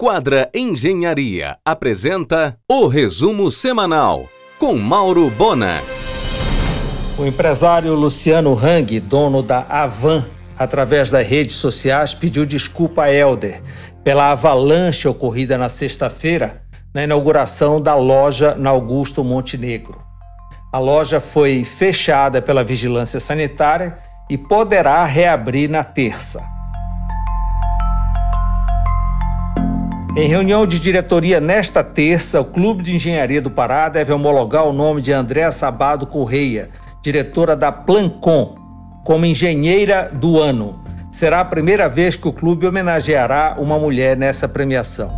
Quadra Engenharia apresenta o resumo semanal com Mauro Bona. O empresário Luciano Hang, dono da Avan, através das redes sociais, pediu desculpa a Helder pela avalanche ocorrida na sexta-feira na inauguração da loja na Augusto Montenegro. A loja foi fechada pela vigilância sanitária e poderá reabrir na terça. Em reunião de diretoria nesta terça, o Clube de Engenharia do Pará deve homologar o nome de Andréa Sabado Correia, diretora da Plancom, como engenheira do ano. Será a primeira vez que o clube homenageará uma mulher nessa premiação.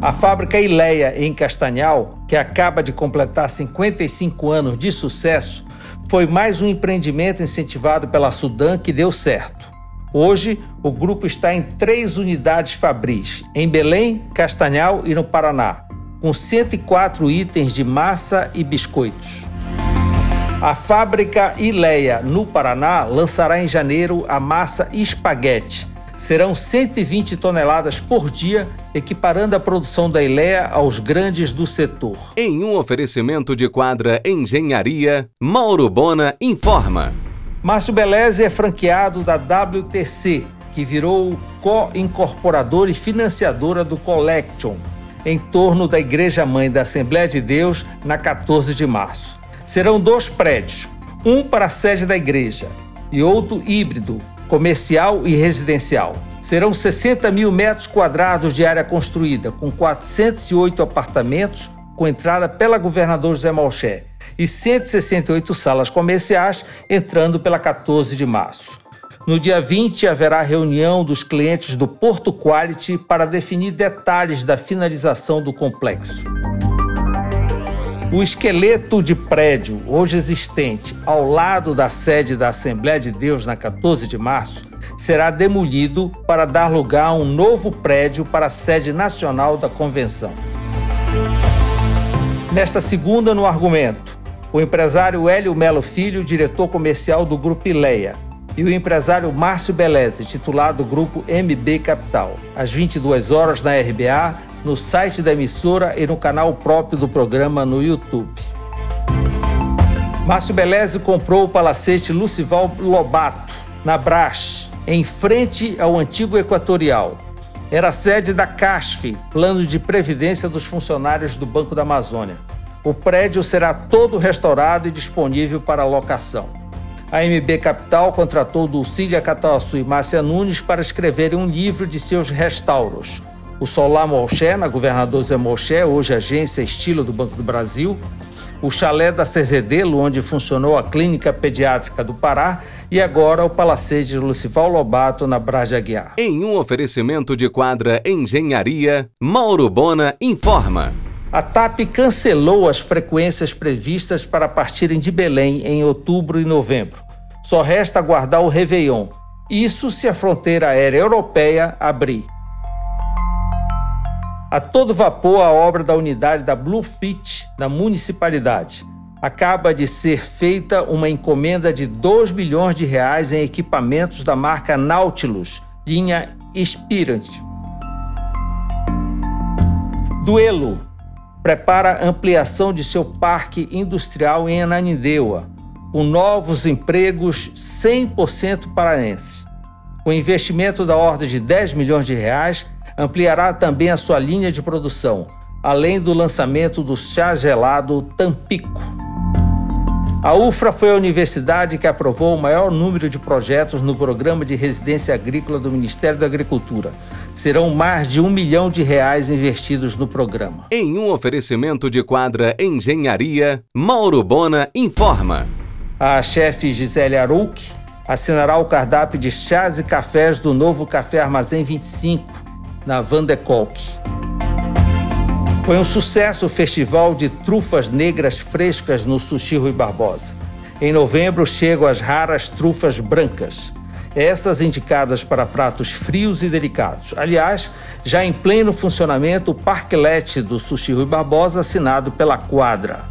A fábrica Ileia, em Castanhal, que acaba de completar 55 anos de sucesso, foi mais um empreendimento incentivado pela Sudan que deu certo. Hoje, o grupo está em três unidades fabris, em Belém, Castanhal e no Paraná, com 104 itens de massa e biscoitos. A fábrica Ileia, no Paraná, lançará em janeiro a massa espaguete. Serão 120 toneladas por dia, equiparando a produção da Ileia aos grandes do setor. Em um oferecimento de quadra Engenharia, Mauro Bona informa. Márcio Beleze é franqueado da WTC, que virou co-incorporadora e financiadora do Collection, em torno da Igreja Mãe da Assembleia de Deus, na 14 de março. Serão dois prédios, um para a sede da igreja e outro híbrido, comercial e residencial. Serão 60 mil metros quadrados de área construída, com 408 apartamentos, com entrada pela governador José Malché e 168 salas comerciais, entrando pela 14 de março. No dia 20, haverá reunião dos clientes do Porto Quality para definir detalhes da finalização do complexo. O esqueleto de prédio, hoje existente, ao lado da sede da Assembleia de Deus na 14 de março, será demolido para dar lugar a um novo prédio para a sede nacional da convenção. Nesta segunda, no argumento, o empresário Hélio Melo Filho, diretor comercial do Grupo Ileia, e o empresário Márcio Beleze, titular do Grupo MB Capital, às 22 horas na RBA, no site da emissora e no canal próprio do programa no YouTube. Márcio Beleze comprou o palacete Lucival Lobato, na Brás, em frente ao antigo Equatorial. Era sede da CASF, Plano de Previdência dos Funcionários do Banco da Amazônia. O prédio será todo restaurado e disponível para locação. A MB Capital contratou Dulcília Catauaçu e Márcia Nunes para escreverem um livro de seus restauros. O Solar Molché, na Governador Zé Molché, hoje agência estilo do Banco do Brasil, o chalé da Cezedelo, onde funcionou a Clínica Pediátrica do Pará, e agora o Palacete de Lucival Lobato, na Braja Aguiar. Em um oferecimento de quadra Engenharia, Mauro Bona informa. A TAP cancelou as frequências previstas para partirem de Belém em outubro e novembro. Só resta aguardar o Réveillon. Isso se a fronteira aérea europeia abrir. A todo vapor, a obra da unidade da Bluefit da municipalidade. Acaba de ser feita uma encomenda de 2 milhões de reais em equipamentos da marca Nautilus, linha Spirit. Duelo prepara ampliação de seu parque industrial em Ananindeua, com novos empregos 100% paraenses. Com investimento da ordem de 10 milhões de reais, ampliará também a sua linha de produção, além do lançamento do chá gelado Tampico. A UFRA foi a universidade que aprovou o maior número de projetos no programa de residência agrícola do Ministério da Agricultura. Serão mais de um milhão de reais investidos no programa. Em um oferecimento de quadra Engenharia, Mauro Bona informa. A chefe Gisele Aruc assinará o cardápio de chás e cafés do novo Café Armazém 25, na Vandekolk. Foi um sucesso o festival de trufas negras frescas no Sushi Rui Barbosa. Em novembro chegam as raras trufas brancas, essas indicadas para pratos frios e delicados. Aliás, já em pleno funcionamento o parquelete do Sushi Rui Barbosa, assinado pela Quadra.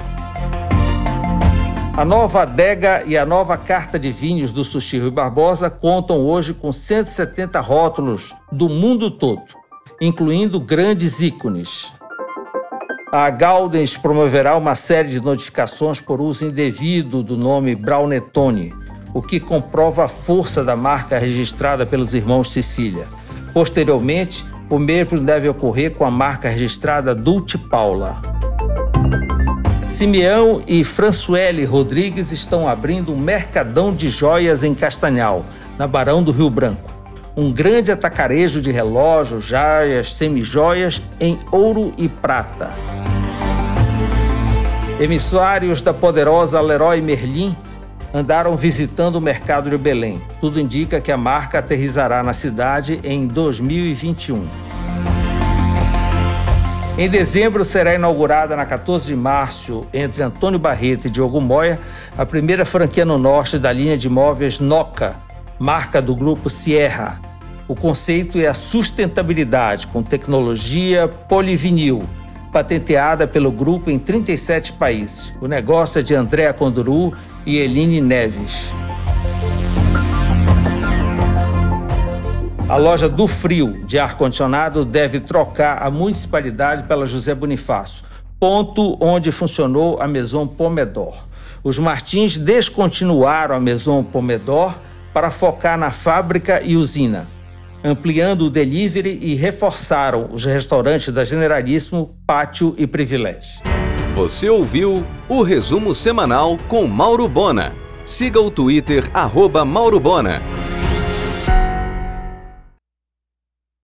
A nova adega e a nova carta de vinhos do Sushi Rui Barbosa contam hoje com 170 rótulos do mundo todo incluindo grandes ícones. A Galdens promoverá uma série de notificações por uso indevido do nome Braunetone, o que comprova a força da marca registrada pelos irmãos Sicília. Posteriormente, o mesmo deve ocorrer com a marca registrada Dulce Paula. Simeão e Françoele Rodrigues estão abrindo um mercadão de joias em Castanhal, na Barão do Rio Branco. Um grande atacarejo de relógios, joias, semijoias em ouro e prata. Emissários da poderosa Leroy Merlin andaram visitando o mercado de Belém. Tudo indica que a marca aterrizará na cidade em 2021. Em dezembro será inaugurada na 14 de março, entre Antônio Barreto e Diogo Moya, a primeira franquia no norte da linha de imóveis Noca, marca do grupo Sierra. O conceito é a sustentabilidade com tecnologia polivinil patenteada pelo grupo em 37 países. O negócio é de Andréa Conduru e Eline Neves. A loja do Frio de ar-condicionado deve trocar a municipalidade pela José Bonifácio, ponto onde funcionou a Maison Pomedor. Os Martins descontinuaram a Maison Pomedor para focar na fábrica e usina ampliando o delivery e reforçaram os restaurantes da Generalíssimo, Pátio e Privilégio. Você ouviu o resumo semanal com Mauro Bona. Siga o Twitter, arroba Mauro Bona.